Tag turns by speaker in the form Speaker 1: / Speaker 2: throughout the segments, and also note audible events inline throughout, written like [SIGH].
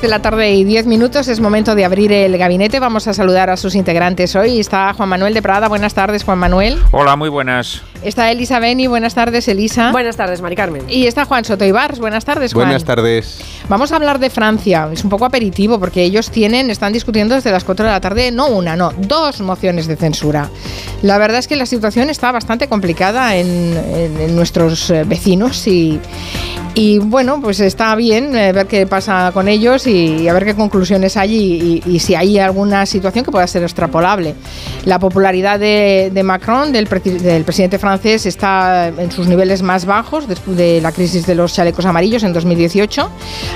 Speaker 1: 3 de la tarde y 10 minutos es momento de abrir el gabinete. Vamos a saludar a sus integrantes hoy. Está Juan Manuel de Prada. Buenas tardes, Juan Manuel.
Speaker 2: Hola, muy buenas.
Speaker 1: Está Elisa Beni. Buenas tardes, Elisa.
Speaker 3: Buenas tardes, Mari Carmen.
Speaker 1: Y está Juan Soto Ibars. Buenas tardes, Juan.
Speaker 4: Buenas tardes.
Speaker 1: Vamos a hablar de Francia. Es un poco aperitivo porque ellos tienen, están discutiendo desde las 4 de la tarde, no una, no, dos mociones de censura. La verdad es que la situación está bastante complicada en, en nuestros eh, vecinos y, y bueno, pues está bien eh, ver qué pasa con ellos y, a ver qué conclusiones hay y, si hay alguna situación que pueda ser extrapolable. La popularidad de, Macron, del, del, presidente francés, está en sus niveles más bajos después de la crisis de los chalecos amarillos en 2018,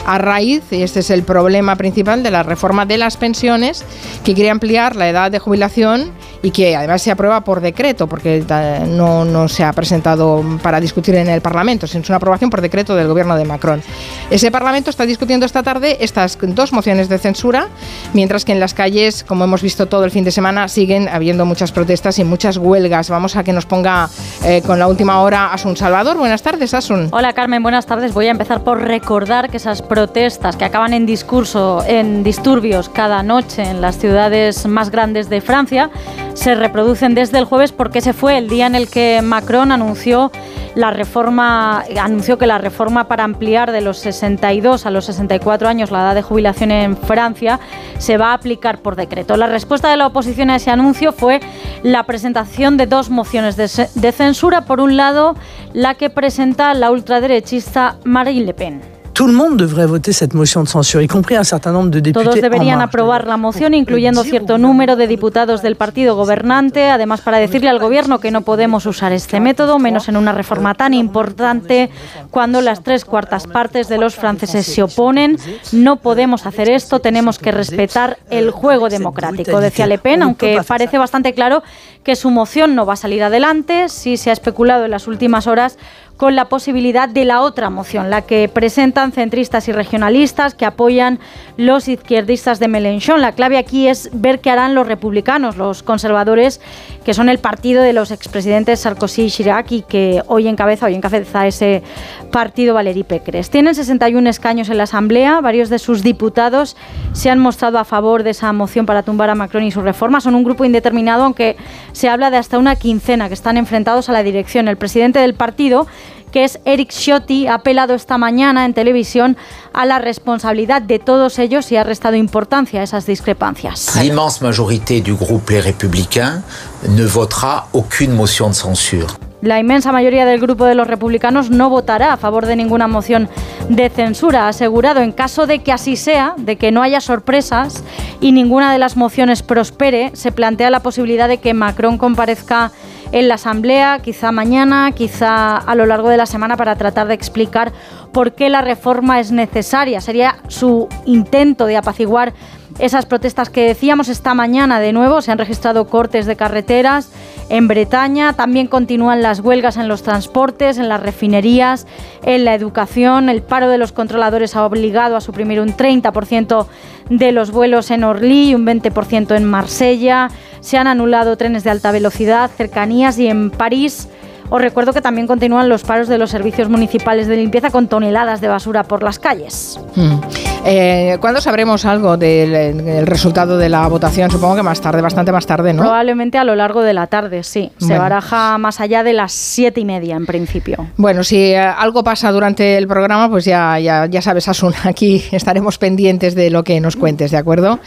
Speaker 1: a raíz, y este es el problema principal, de la reforma de las pensiones, que quiere ampliar la edad de jubilación y que además se aprueba por decreto, porque no, no se ha presentado para discutir en el Parlamento, sino es una aprobación por decreto del gobierno de Macron. Ese Parlamento está discutiendo esta tarde estas dos mociones de censura, mientras que en las calles, como hemos visto todo el fin de semana, siguen habiendo muchas protestas y muchas huelgas. Vamos a que nos ponga eh, con la última hora Asun Salvador. Buenas tardes, Asun.
Speaker 5: Hola, Carmen. Buenas tardes. Voy a empezar por recordar que esas protestas que acaban en discurso, en disturbios cada noche en las ciudades más grandes de Francia, se reproducen desde el jueves porque ese fue el día en el que Macron anunció la reforma anunció que la reforma para ampliar de los 62 a los 64 años la edad de jubilación en Francia se va a aplicar por decreto. La respuesta de la oposición a ese anuncio fue la presentación de dos mociones de, de censura. Por un lado, la que presenta la ultraderechista Marine Le Pen.
Speaker 6: Tout le monde devrait voter cette motion de censure, y compris un certain nombre de députés.
Speaker 5: Todos deberían aprobar la moción, incluyendo cierto número de diputados del partido gobernante, además para decirle al gobierno que no podemos usar este método, menos en una reforma tan importante cuando las tres cuartas partes de los franceses se oponen. No podemos hacer esto, tenemos que respetar el juego democrático, decía Le Pen, aunque parece bastante claro que su moción no va a salir adelante. Sí se ha especulado en las últimas horas con la posibilidad de la otra moción, la que presentan centristas y regionalistas que apoyan los izquierdistas de Mélenchon. La clave aquí es ver qué harán los republicanos, los conservadores, que son el partido de los expresidentes Sarkozy y Chirac y que hoy encabeza, hoy encabeza ese partido Valérie Pécresse. Tienen 61 escaños en la Asamblea, varios de sus diputados se han mostrado a favor de esa moción para tumbar a Macron y su reforma. Son un grupo indeterminado, aunque se habla de hasta una quincena que están enfrentados a la dirección. El presidente del partido que es Eric Ciotti, ha apelado esta mañana en televisión a la responsabilidad de todos ellos y ha restado importancia a esas discrepancias.
Speaker 7: La inmensa mayoría del grupo Les Républicains ne votera aucune moción de censura.
Speaker 5: La inmensa mayoría del grupo de los republicanos no votará a favor de ninguna moción de censura, ha asegurado. En caso de que así sea, de que no haya sorpresas y ninguna de las mociones prospere, se plantea la posibilidad de que Macron comparezca en la Asamblea, quizá mañana, quizá a lo largo de la semana, para tratar de explicar por qué la reforma es necesaria. Sería su intento de apaciguar esas protestas que decíamos esta mañana de nuevo. Se han registrado cortes de carreteras en Bretaña. También continúan las huelgas en los transportes, en las refinerías, en la educación. El paro de los controladores ha obligado a suprimir un 30% de los vuelos en Orly y un 20% en Marsella. Se han anulado trenes de alta velocidad, cercanías y en París os recuerdo que también continúan los paros de los servicios municipales de limpieza con toneladas de basura por las calles.
Speaker 1: Hmm. Eh, ¿Cuándo sabremos algo del resultado de la votación? Supongo que más tarde, bastante más tarde, ¿no?
Speaker 5: Probablemente a lo largo de la tarde, sí. Se baraja más allá de las siete y media en principio.
Speaker 1: Bueno, si eh, algo pasa durante el programa, pues ya, ya, ya sabes, Asun, [LAUGHS] aquí estaremos pendientes de lo que nos cuentes, ¿de acuerdo?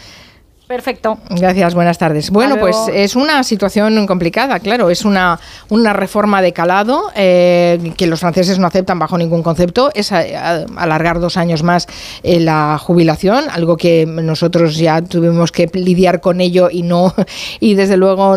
Speaker 5: Perfecto.
Speaker 1: Gracias, buenas tardes. Bueno, pues es una situación complicada, claro, es una, una reforma de calado eh, que los franceses no aceptan bajo ningún concepto, es alargar dos años más eh, la jubilación, algo que nosotros ya tuvimos que lidiar con ello y no, [LAUGHS] y desde luego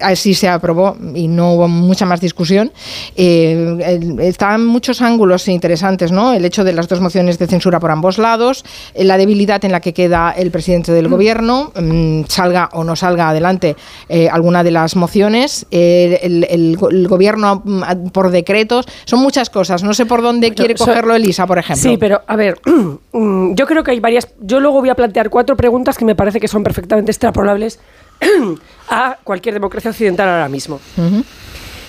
Speaker 1: así se aprobó y no hubo mucha más discusión. Eh, están muchos ángulos interesantes, ¿no? El hecho de las dos mociones de censura por ambos lados, la debilidad en la que queda el presidente del gobierno, mm, salga o no salga adelante eh, alguna de las mociones, eh, el, gobierno mm, por decretos, son muchas cosas. No sé por dónde quiere cogerlo Elisa, por ejemplo.
Speaker 3: Sí, pero a ver, [CLEARS THROAT] mm, yo creo que hay varias. Yo luego voy a plantear cuatro preguntas que me parece que son perfectamente extrapolables [CLEARS THROAT] a cualquier democracia occidental ahora mismo.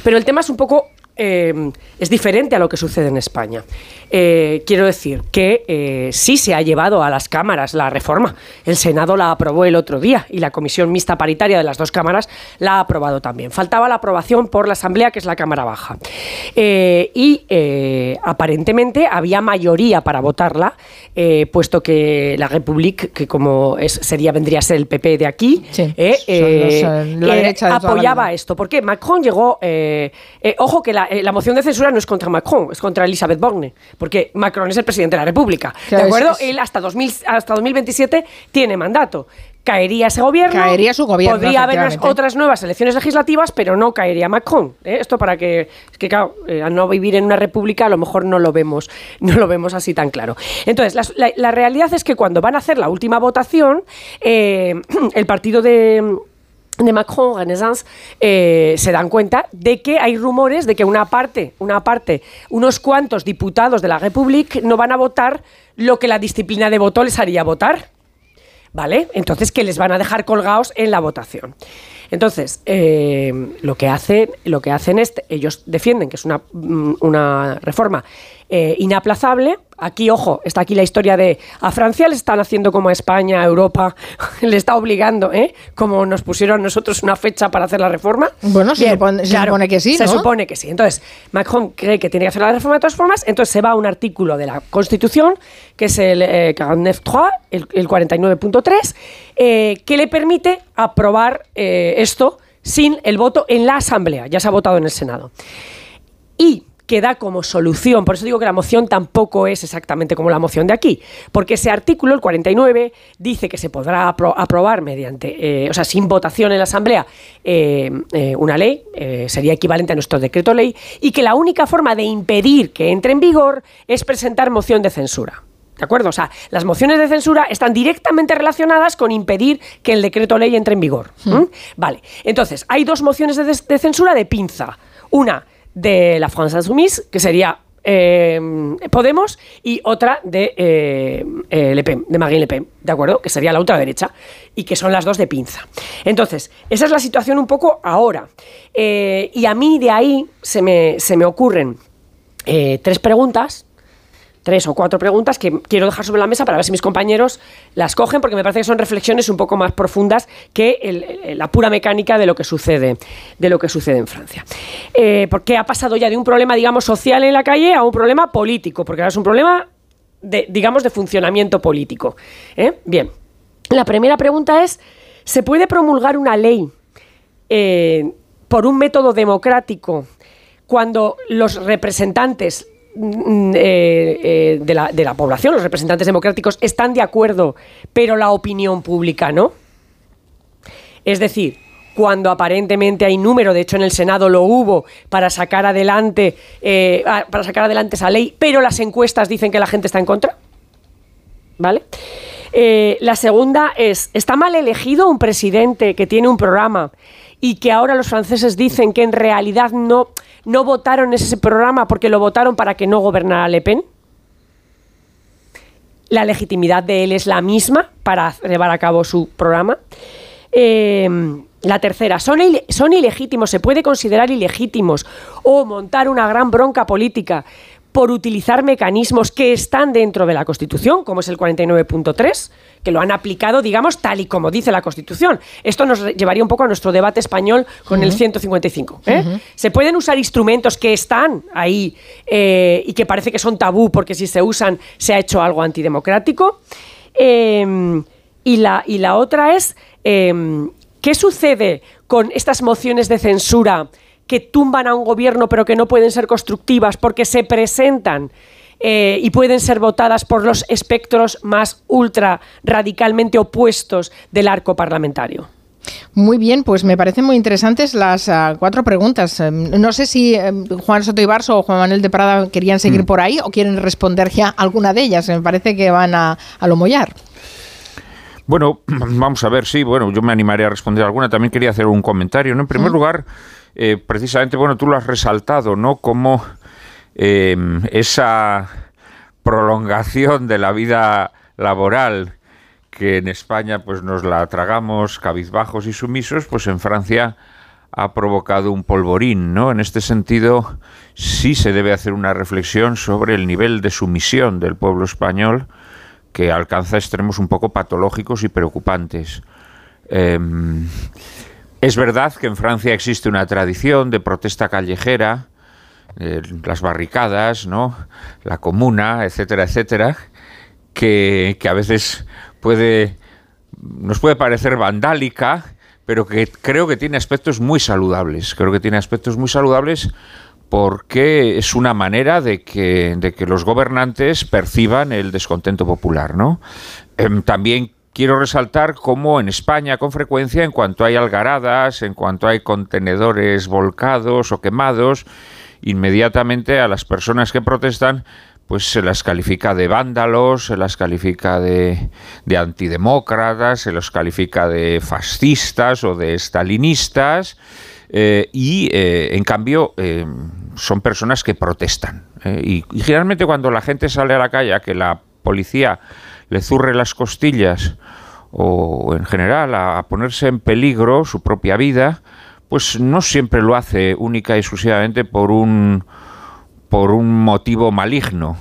Speaker 3: Pero el tema es un poco eh, es diferente a lo que sucede en España. Eh, quiero decir que eh, sí se ha llevado a las cámaras la reforma. El Senado la aprobó el otro día y la Comisión Mixta Paritaria de las dos cámaras la ha aprobado también. Faltaba la aprobación por la Asamblea, que es la Cámara Baja. y aparentemente había mayoría para votarla, puesto que la República, que como es, sería vendría a ser el PP de aquí, apoyaba esto. Porque Macron llegó, ojo que la, moción de censura no es contra Macron, es contra Elisabeth Borne porque Macron es el presidente de la República. ¿De acuerdo? Él hasta, 2000, hasta 2027 tiene mandato. Caería ese gobierno.
Speaker 1: Caería su gobierno.
Speaker 3: Podría haber otras nuevas elecciones legislativas, pero no caería Macron. ¿eh? Esto para que, es que claro, eh, al no vivir en una república a lo mejor no lo vemos, no lo vemos así tan claro. Entonces, la, realidad es que cuando van a hacer la última votación, eh, [CLEARS THROAT] el partido de de Macron, Renaissance, eh, se dan cuenta de que hay rumores de que una parte, una parte, unos cuantos diputados de la República no van a votar lo que la disciplina de voto les haría votar. ¿Vale? Entonces, que les van a dejar colgados en la votación. Entonces, eh, lo, que hacen, lo que hacen es, ellos defienden que es una, mm, una reforma eh, inaplazable. Aquí, ojo, está aquí la historia de a Francia le están haciendo como a España, a Europa, [LAUGHS] le está obligando, ¿eh? Como nos pusieron nosotros una fecha para hacer la reforma.
Speaker 1: Bueno, se, supone, que sí,
Speaker 3: Se supone que sí. Entonces, Macron cree que tiene que hacer la reforma de todas formas, entonces se va a un artículo de la Constitución, que es el eh, 49.3, el, el 49.3, eh, que le permite aprobar eh, esto sin el voto en la Asamblea. Ya se ha votado en el Senado. Y que da como solución. Por eso digo que la moción tampoco es exactamente como la moción de aquí, porque ese artículo, el 49, dice que se podrá aprobar mediante, eh, o sea, sin votación en la Asamblea, eh, eh, una ley, sería equivalente a nuestro decreto ley, y que la única forma de impedir que entre en vigor es presentar moción de censura. ¿De acuerdo? O sea, las mociones de censura están directamente relacionadas con impedir que el decreto ley entre en vigor. Hmm. Vale. Entonces, hay dos mociones de, de censura de pinza. Una de la France Insoumise, que sería eh, Podemos, y otra de eh, eh, Le Pen, de Marine Le Pen, ¿de acuerdo? Que sería la ultraderecha, y que son las dos de pinza. Entonces, esa es la situación un poco ahora. y a mí de ahí se me, se me ocurren tres preguntas tres o cuatro preguntas que quiero dejar sobre la mesa para ver si mis compañeros las cogen, porque me parece que son reflexiones un poco más profundas que la pura mecánica de lo que sucede, de lo que sucede en Francia. Eh, porque ha pasado ya de un problema, digamos, social en la calle a un problema político, porque ahora es un problema, de, digamos, de funcionamiento político. ¿eh? Bien, la primera pregunta es, ¿se puede promulgar una ley eh, por un método democrático cuando los representantes eh, eh, de, la, de la población, los representantes democráticos, están de acuerdo, pero la opinión pública no. Es decir, cuando aparentemente hay número, de hecho en el Senado lo hubo, para sacar adelante, eh, para sacar adelante esa ley, pero las encuestas dicen que la gente está en contra. ¿Vale? la segunda es, ¿está mal elegido un presidente que tiene un programa y que ahora los franceses dicen que en realidad no, no votaron ese programa porque lo votaron para que no gobernara Le Pen? La legitimidad de él es la misma para llevar a cabo su programa. Eh, la tercera, son, son ilegítimos, se puede considerar ilegítimos o montar una gran bronca política por utilizar mecanismos que están dentro de la Constitución, como es el 49.3, que lo han aplicado, digamos, tal y como dice la Constitución. Esto nos llevaría un poco a nuestro debate español con el 155. ¿eh? Se pueden usar instrumentos que están ahí eh, y que parece que son tabú porque si se usan se ha hecho algo antidemocrático. Em, y, la, y la otra es, em, ¿qué sucede con estas mociones de censura? Que tumban a un gobierno pero que no pueden ser constructivas porque se presentan eh, y pueden ser votadas por los espectros más ultra radicalmente opuestos del arco parlamentario.
Speaker 1: Muy bien, pues me parecen muy interesantes las ah, cuatro preguntas. Em, no sé si em, Juan Soto Ibarso o Juan Manuel de Prada querían seguir mm. por ahí o quieren responder ya alguna de ellas. Me parece que van a, lo mollar.
Speaker 2: Bueno, [CLEARS THROAT] vamos a ver, sí, bueno, yo me animaría a responder alguna. También quería hacer un comentario. En primer lugar, eh, precisamente, bueno, tú lo has resaltado, ¿no? Como em, esa prolongación de la vida laboral que en España pues nos la tragamos cabizbajos y sumisos, pues en Francia ha provocado un polvorín, ¿no? En este sentido, sí se debe hacer una reflexión sobre el nivel de sumisión del pueblo español que alcanza extremos un poco patológicos y preocupantes. Em, es verdad que en Francia existe una tradición de protesta callejera, eh, las barricadas, ¿no? la comuna, etcétera, etcétera, que, a veces puede, nos puede parecer vandálica, pero que creo que tiene aspectos muy saludables. Creo que tiene aspectos muy saludables porque es una manera de que, los gobernantes perciban el descontento popular, ¿no? Em, también quiero resaltar cómo en España con frecuencia, en cuanto hay algaradas, en cuanto hay contenedores volcados o quemados, inmediatamente a las personas que protestan pues se las califica de vándalos, se las califica de, de antidemócratas, se los califica de fascistas o de stalinistas, eh, y eh, en cambio eh, son personas que protestan. Y, generalmente cuando la gente sale a la calle que la policía le zurre las costillas o en general a, ponerse en peligro su propia vida, pues no siempre lo hace única y exclusivamente por un por un motivo maligno.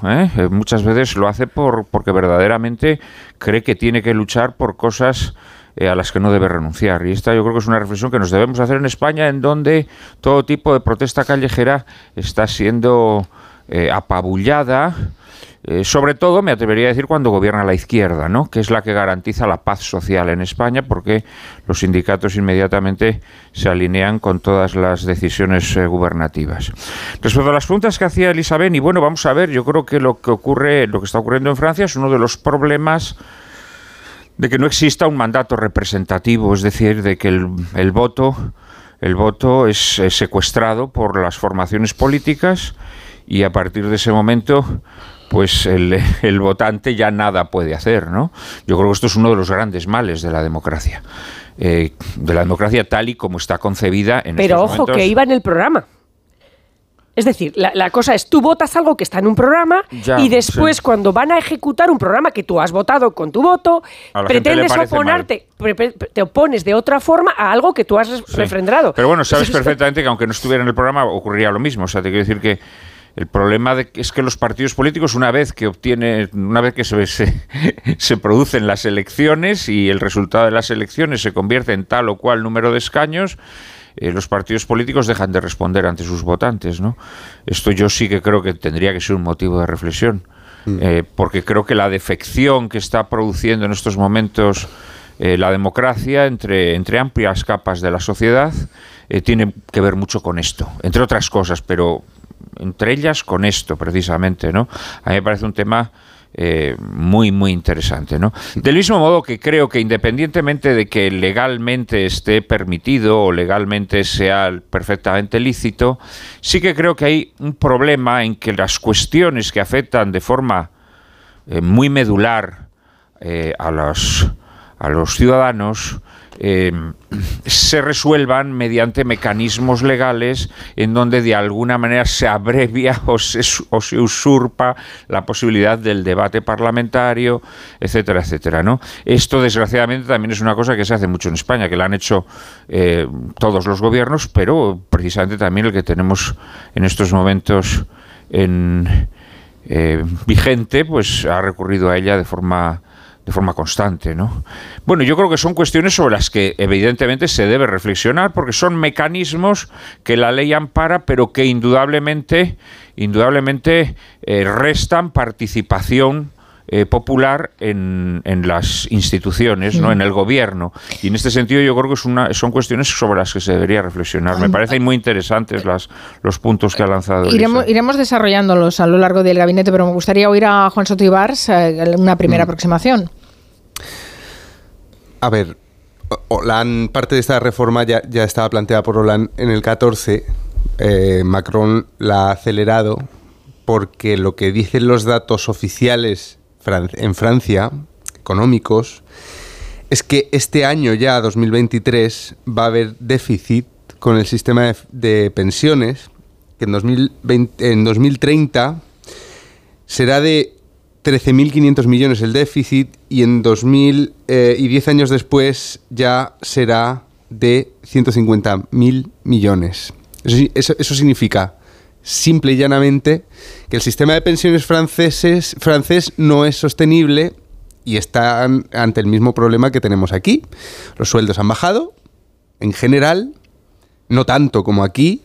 Speaker 2: Muchas veces lo hace por, porque verdaderamente cree que tiene que luchar por cosas eh, a las que no debe renunciar. Y esta yo creo que es una reflexión que nos debemos hacer en España, en donde todo tipo de protesta callejera está siendo eh, apabullada. Eh, sobre todo, me atrevería a decir, cuando gobierna la izquierda, ¿no? que es la que garantiza la paz social en España, porque los sindicatos inmediatamente se alinean con todas las decisiones gubernativas. Respecto a las preguntas que hacía Elizabeth, y bueno, vamos a ver, yo creo que lo que ocurre, lo que está ocurriendo en Francia es uno de los problemas de que no exista un mandato representativo, es decir, de que el, voto, el voto es, secuestrado por las formaciones políticas y a partir de ese momento pues el, [LAUGHS] el, votante ya nada puede hacer, ¿no? Yo creo que esto es uno de los grandes males de la democracia, eh, de la democracia tal y como está concebida en
Speaker 3: Pero ojo, que iba en el programa. Es decir, la, cosa es, tú votas algo que está en un programa y después cuando van a ejecutar un programa que tú has votado con tu voto, pretendes oponerte, te opones de otra forma a algo que tú has refrendado.
Speaker 2: Pero bueno, sabes perfectamente que aunque no estuviera en el programa ocurriría lo mismo. O sea, te quiero decir que el problema es que los partidos políticos, una vez que obtiene, una vez que se, se, [LAUGHS] se, producen las elecciones y el resultado de las elecciones se convierte en tal o cual número de escaños, eh, los partidos políticos dejan de responder ante sus votantes, ¿no? Esto yo sí que creo que tendría que ser un motivo de reflexión, mm. eh, porque creo que la defección que está produciendo en estos momentos eh, la democracia entre, entre amplias capas de la sociedad tiene que ver mucho con esto, entre otras cosas, pero entre ellas con esto precisamente, ¿no? A mí me parece un tema eh, muy, muy interesante. ¿no? Del mismo modo que creo que independientemente de que legalmente esté permitido o legalmente sea perfectamente lícito, sí que creo que hay un problema en que las cuestiones que afectan de forma eh, muy medular eh, a, los, a los ciudadanos Em, se resuelvan mediante mecanismos legales en donde de alguna manera se abrevia [LAUGHS] o se, usurpa la posibilidad del debate parlamentario, etcétera, etcétera. ¿no? Esto, desgraciadamente, también es una cosa que se hace mucho en España, que la han hecho eh, todos los gobiernos, pero precisamente también el que tenemos en estos momentos en, eh, vigente, pues ha recurrido a ella de forma de forma constante, ¿no? Bueno, yo creo que son cuestiones sobre las que evidentemente se debe reflexionar porque son mecanismos que la ley ampara, pero que indudablemente, indudablemente eh, restan participación eh, popular en, en, las instituciones, ¿no? en el gobierno. Y en este sentido yo creo que es una, son cuestiones sobre las que se debería reflexionar. Me parecen muy interesantes las, los puntos que ha lanzado.
Speaker 1: Iremos, iremos desarrollándolos a lo largo del gabinete, pero me gustaría oír a Juan Soto Ibars eh, una primera mm. aproximación.
Speaker 4: A ver, parte de esta reforma ya, ya estaba planteada por Hollande en el 14. Eh, Macron la ha acelerado porque lo que dicen los datos oficiales en Francia, económicos, es que este año ya, 2023, va a haber déficit con el sistema de, pensiones, que en, 2020, en 2030 será de 13.500 millones el déficit y en 2000 eh, y 10 años después ya será de 150.000 millones. Eso- eso significa, simple y llanamente, que el sistema de pensiones franceses, francés no es sostenible y están ante el mismo problema que tenemos aquí. Los sueldos han bajado, en general, no tanto como aquí.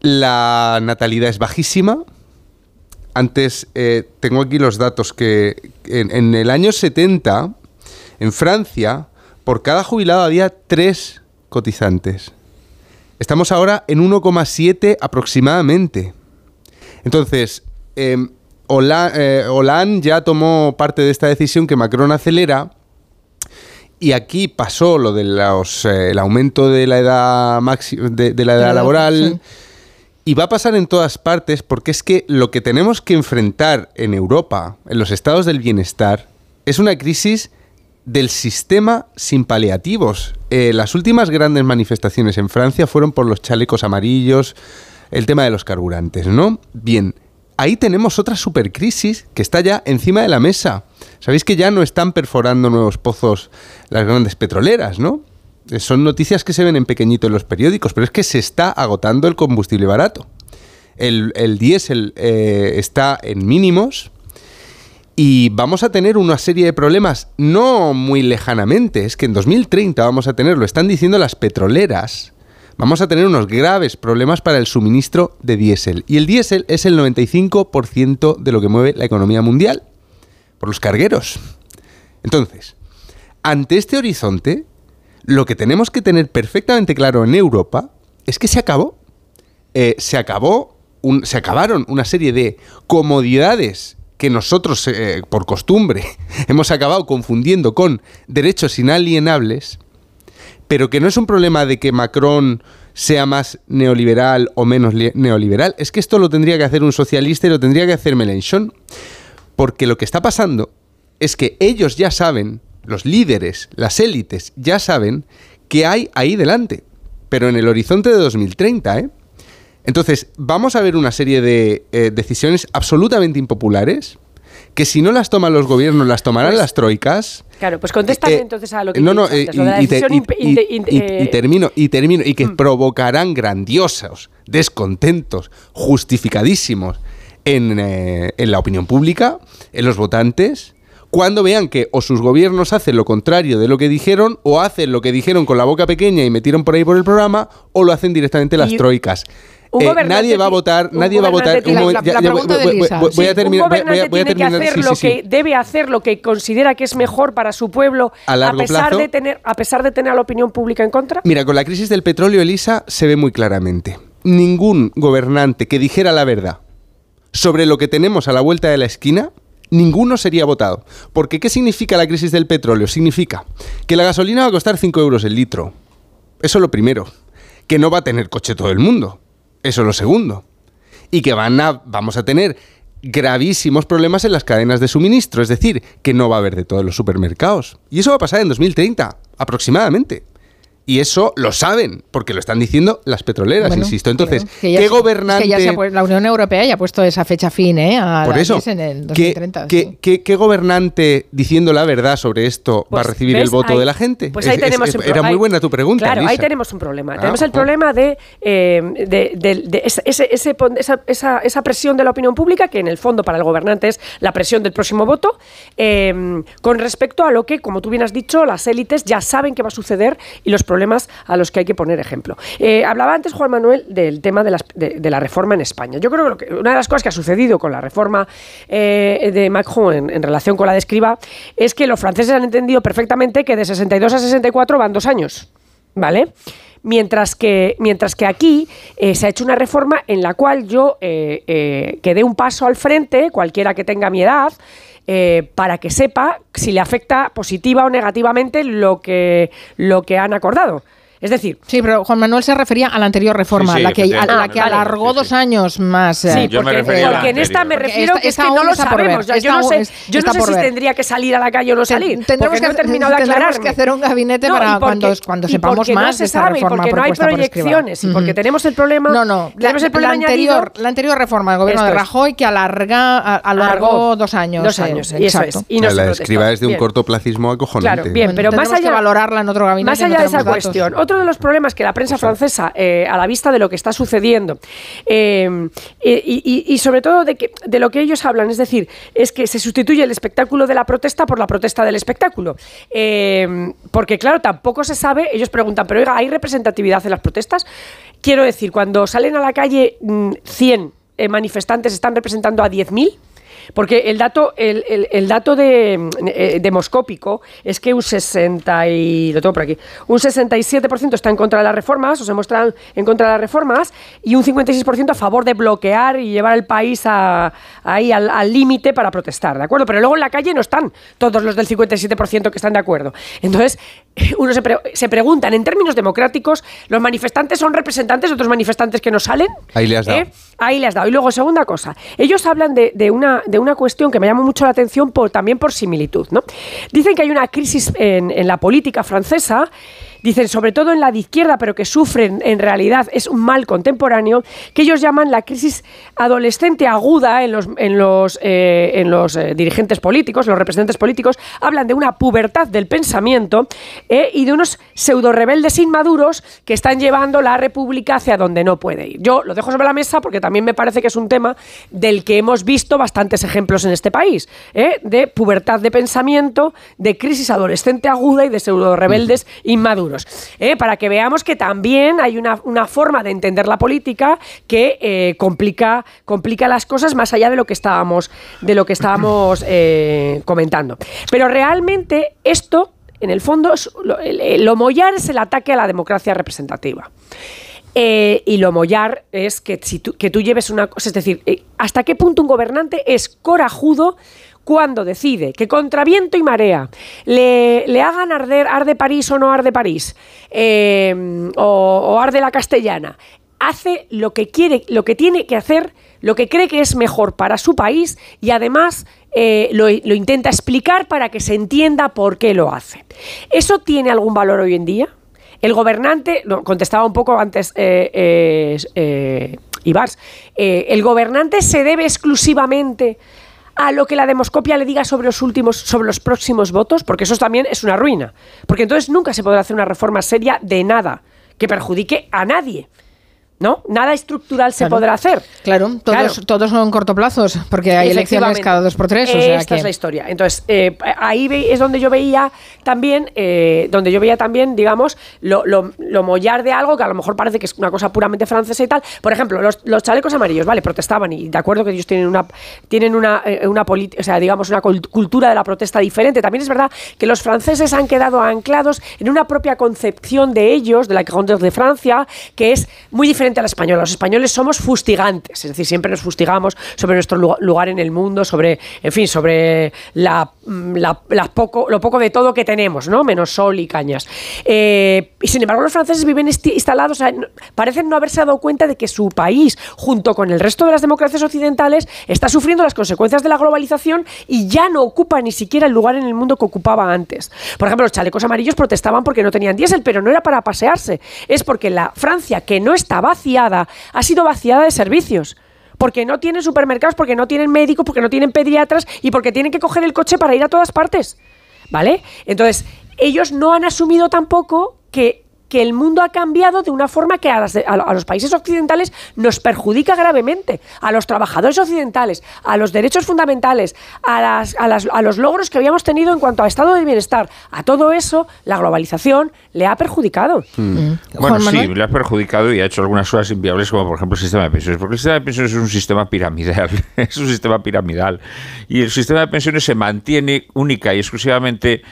Speaker 4: La natalidad es bajísima. Antes, eh, tengo aquí los datos que en, en el año 70, en Francia, por cada jubilado había tres cotizantes. Estamos ahora en 1,7 aproximadamente. Entonces, eh, Hola- eh, Hollande ya tomó parte de esta decisión que Macron acelera. Y aquí pasó lo del aumento de la edad de, de la edad
Speaker 1: edad,
Speaker 4: laboral.
Speaker 1: sí.
Speaker 4: Y va a pasar en todas partes porque es que lo que tenemos que enfrentar en Europa, en los estados del bienestar, es una crisis del sistema sin paliativos. Eh, las últimas grandes manifestaciones en Francia fueron por los chalecos amarillos, el tema de los carburantes, ¿no? Bien, ahí tenemos otra supercrisis que está ya encima de la mesa. Sabéis que ya no están perforando nuevos pozos las grandes petroleras, ¿no? Eh, Son noticias que se ven en pequeñito en los periódicos, pero es que se está agotando el combustible barato. El, el diésel eh, está en mínimos y vamos a tener una serie de problemas no muy lejanamente. Es que en 2030 vamos a tener, lo están diciendo las petroleras, vamos a tener unos graves problemas para el suministro de diésel. Y el diésel es el 95% de lo que mueve la economía mundial, por los cargueros. Entonces, ante este horizonte, lo que tenemos que tener perfectamente claro en Europa es que se acabó. Eh, se acabó, se acabaron una serie de comodidades que nosotros, eh, por costumbre, [LAUGHS] hemos acabado confundiendo con derechos inalienables, pero que no es un problema de que Macron sea más neoliberal o menos li- neoliberal, es que esto lo tendría que hacer un socialista y lo tendría que hacer Mélenchon, porque lo que está pasando es que ellos ya saben, los líderes, las élites, ya saben que hay ahí delante, pero en el horizonte de 2030, ¿eh? Entonces, vamos a ver una serie de eh, decisiones absolutamente impopulares que si no las toman los gobiernos, las tomarán
Speaker 3: Pues-
Speaker 4: las troicas.
Speaker 3: Claro, pues contéstame
Speaker 4: Eh,
Speaker 3: entonces a lo que
Speaker 4: no, no, eh,
Speaker 3: antes,
Speaker 4: y, te-
Speaker 3: eh,
Speaker 4: termino, y termino, y que provocarán grandiosos descontentos justificadísimos en, eh, en la opinión pública, en los votantes, cuando vean que o sus gobiernos hacen lo contrario de lo que dijeron, o hacen lo que dijeron con la boca pequeña y metieron por ahí por el programa, o lo hacen directamente las troicas.
Speaker 3: Un
Speaker 4: Eh, nadie va a votar, nadie va a votar. voy- a terminar. a- a
Speaker 3: tiene que hacer
Speaker 4: sí,
Speaker 3: lo
Speaker 4: sí, sí.
Speaker 3: que debe hacer lo que considera que es mejor para su pueblo
Speaker 4: A largo
Speaker 3: pesar
Speaker 4: plazo.
Speaker 3: de tener a pesar de tener a la opinión pública en contra
Speaker 4: Mira, con la crisis del petróleo, Elisa, se ve muy claramente. Ningún gobernante que dijera la verdad sobre lo que tenemos a la vuelta de la esquina, ninguno sería votado. Porque ¿qué significa la crisis del petróleo? Significa que la gasolina va a costar 5 euros el litro. Eso es lo primero. Que no va a tener coche todo el mundo. Eso es lo segundo. Y que van a, vamos a tener gravísimos problemas en las cadenas de suministro. Es decir, que no va a haber de todos los supermercados. Y eso va a pasar en 2030, aproximadamente. Y eso lo saben, porque lo están diciendo las petroleras,
Speaker 1: Bueno,
Speaker 4: insisto. Entonces,
Speaker 1: pero que ya
Speaker 4: ¿qué gobernante...
Speaker 1: es que ya la Unión Europea ya ha puesto esa fecha fin, ¿eh? A
Speaker 4: Por
Speaker 1: la
Speaker 4: eso,
Speaker 1: en el
Speaker 4: ¿qué,
Speaker 1: 2030.
Speaker 4: qué-
Speaker 1: sí.
Speaker 4: qué- qué gobernante diciendo la verdad sobre esto va
Speaker 3: Pues,
Speaker 4: a recibir
Speaker 3: ¿ves?
Speaker 4: el voto
Speaker 3: Ahí-
Speaker 4: de la gente?
Speaker 3: Pues
Speaker 4: Es-
Speaker 3: ahí
Speaker 4: es-
Speaker 3: tenemos
Speaker 4: es-
Speaker 3: un
Speaker 4: era muy buena tu pregunta.
Speaker 3: Claro, ahí tenemos un problema.
Speaker 4: Ah,
Speaker 3: tenemos el problema de, eh, de- de- de ese- esa- esa presión de la opinión pública, que en el fondo para el gobernante es la presión del próximo voto, eh, con respecto a lo que, como tú bien has dicho, las élites ya saben que va a suceder y los problemas a los que hay que poner ejemplo. Eh, hablaba antes Juan Manuel del tema de, la reforma en España. Yo creo que, una de las cosas que ha sucedido con la reforma eh, de Macron en, en relación con la de Escriba es que los franceses han entendido perfectamente que de 62 a 64 van dos años. ¿Vale? Mientras que, mientras que aquí eh, se ha hecho una reforma en la cual yo que dé un paso al frente, cualquiera que tenga mi edad, eh, para que sepa si le afecta positiva o negativamente lo que, lo que han acordado. Es decir,
Speaker 1: Sí, pero Juan Manuel se refería a la anterior reforma,
Speaker 2: Sí, sí,
Speaker 1: la que, a la que
Speaker 3: Ah,
Speaker 1: alargó
Speaker 2: Sí, sí.
Speaker 1: dos años más.
Speaker 3: Sí,
Speaker 1: eh,
Speaker 2: yo me
Speaker 3: porque,
Speaker 2: refería a la
Speaker 3: porque en esta me refiero
Speaker 1: Porque
Speaker 3: que es
Speaker 1: esta-
Speaker 3: que
Speaker 1: esta
Speaker 3: no lo sabemos. Yo,
Speaker 1: esta
Speaker 3: yo no sé, yo no sé si
Speaker 1: ver.
Speaker 3: tendría que salir a la calle o no salir.
Speaker 1: Tendremos
Speaker 3: porque
Speaker 1: que,
Speaker 3: no terminado de
Speaker 1: tendremos que hacer un gabinete
Speaker 3: No,
Speaker 1: para
Speaker 3: porque-
Speaker 1: cuando, cuando sepamos
Speaker 3: porque
Speaker 1: más
Speaker 3: no se
Speaker 1: de esta
Speaker 3: sabe,
Speaker 1: reforma
Speaker 3: porque no hay
Speaker 1: propuesta por
Speaker 3: proyecciones y porque tenemos el problema
Speaker 1: No, no. La,
Speaker 3: tenemos el problema
Speaker 1: la anterior, la anterior reforma del gobierno de. Rajoy que alarga, a- alargó dos años.
Speaker 3: dos
Speaker 1: eh,
Speaker 3: años y eso
Speaker 1: exacto.
Speaker 3: es y
Speaker 4: la escriba es de un cortoplacismo acojonante.
Speaker 3: Claro, bien, pero más allá,
Speaker 1: valorarla en otro gabinete,
Speaker 3: más allá de esa cuestión, otro de los problemas que la prensa francesa, eh, a la vista de lo que está sucediendo, eh, y, y- y sobre todo de, que, de lo que ellos hablan, es decir, es que se sustituye el espectáculo de la protesta por la protesta del espectáculo. Eh, porque, claro, tampoco se sabe, ellos preguntan, pero oiga, ¿hay representatividad en las protestas? Quiero decir, cuando salen a la calle mm, 100 eh, manifestantes, ¿están representando a 10.000? Porque el dato, el, el- el dato de, eh, demoscópico es que un 60 y lo tengo por aquí, un 67% está en contra de las reformas, o se muestran en contra de las reformas, y un 56% a favor de bloquear y llevar el país a- ahí al límite para protestar, ¿de acuerdo? Pero luego en la calle no están todos los del 57% que están de acuerdo. Entonces, [LAUGHS] uno se, pre- se preguntan, en términos democráticos, ¿los manifestantes son representantes de otros manifestantes que no salen?
Speaker 4: Ahí le has dado.
Speaker 3: ¿Eh? Ahí le has dado. Y luego, segunda cosa, ellos hablan de, de una, de una cuestión que me llama mucho la atención por, también por similitud. ¿no? Dicen que hay una crisis en la política francesa, dicen sobre todo en la de izquierda, pero que sufren en realidad es un mal contemporáneo, que ellos llaman la crisis adolescente aguda en los, en los, eh, en los eh, dirigentes políticos, los representantes políticos, hablan de una pubertad del pensamiento eh, y de unos pseudo rebeldes inmaduros que están llevando la república hacia donde no puede ir. Yo lo dejo sobre la mesa porque también me parece que es un tema del que hemos visto bastantes ejemplos en este país, de pubertad de pensamiento, de crisis adolescente aguda y de pseudo rebeldes ¿eh? Para que veamos que también hay una, una forma de entender la política que eh, complica, complica las cosas más allá de lo que estábamos, de lo que estábamos eh, comentando. Pero realmente esto en el fondo, lo, mollar es el ataque a la democracia representativa. Y lo mollar es que, tú, que tú lleves una cosa, es decir, hasta qué punto un gobernante es corajudo cuando decide que contra viento y marea le, le hagan arder, arde París o no arde París, eh, o, arde la castellana, hace lo que quiere, lo que tiene que hacer, lo que cree que es mejor para su país y además eh, lo, lo intenta explicar para que se entienda por qué lo hace. ¿Eso tiene algún valor hoy en día? El gobernante, no, contestaba un poco antes eh, eh, Ibars, el gobernante se debe exclusivamente a lo que la demoscopia le diga sobre los últimos, sobre los próximos votos, porque eso también es una ruina. Porque entonces nunca se podrá hacer una reforma seria de nada que perjudique a nadie. ¿No? Nada estructural se
Speaker 1: Claro.
Speaker 3: podrá hacer.
Speaker 1: Claro, todos,
Speaker 3: Claro.
Speaker 1: todos son cortoplazos, porque hay elecciones cada dos por tres. O sea
Speaker 3: Esta
Speaker 1: que-
Speaker 3: es la historia. Entonces, eh, ahí es donde yo veía también, eh, donde yo veía también, digamos, lo, lo, lo mollar de algo que a lo mejor parece que es una cosa puramente francesa y tal. Por ejemplo, los, los chalecos amarillos, vale, protestaban y de acuerdo que ellos tienen una, tienen una, eh, una o sea, digamos, una cult- cultura de la protesta diferente. También es verdad que los franceses han quedado anclados en una propia concepción de ellos, de la Grandeur de Francia, que es muy diferente a la española. Los españoles somos fustigantes, es decir, siempre nos fustigamos sobre nuestro lu- lugar en el mundo, sobre, en fin, sobre la, mm, la- la poco, lo poco de todo que tenemos, ¿no? Menos sol y cañas. Eh, y sin embargo, los franceses viven instalados, o sea, parecen no haberse dado cuenta de que su país, junto con el resto de las democracias occidentales, está sufriendo las consecuencias de la globalización y ya no ocupa ni siquiera el lugar en el mundo que ocupaba antes. Por ejemplo, los chalecos amarillos protestaban porque no tenían diésel, pero no era para pasearse, es porque la Francia, que no está vaciada, ha sido vaciada de servicios. Porque no tienen supermercados, porque no tienen médicos, porque no tienen pediatras y porque tienen que coger el coche para ir a todas partes. ¿Vale? Entonces, ellos no han asumido tampoco que, que el mundo ha cambiado de una forma que a, las de- a lo- a los países occidentales nos perjudica gravemente. A los trabajadores occidentales, a los derechos fundamentales, a, las- a las- a los logros que habíamos tenido en cuanto a estado de bienestar. A todo eso, la globalización le ha perjudicado.
Speaker 2: Bueno,
Speaker 1: Juan
Speaker 2: sí,
Speaker 1: Manuel.
Speaker 2: le ha perjudicado y ha hecho algunas cosas inviables, como por ejemplo el sistema de pensiones. Porque el sistema de pensiones es un sistema piramidal. [LAUGHS] es un sistema piramidal. Y el sistema de pensiones se mantiene única y exclusivamente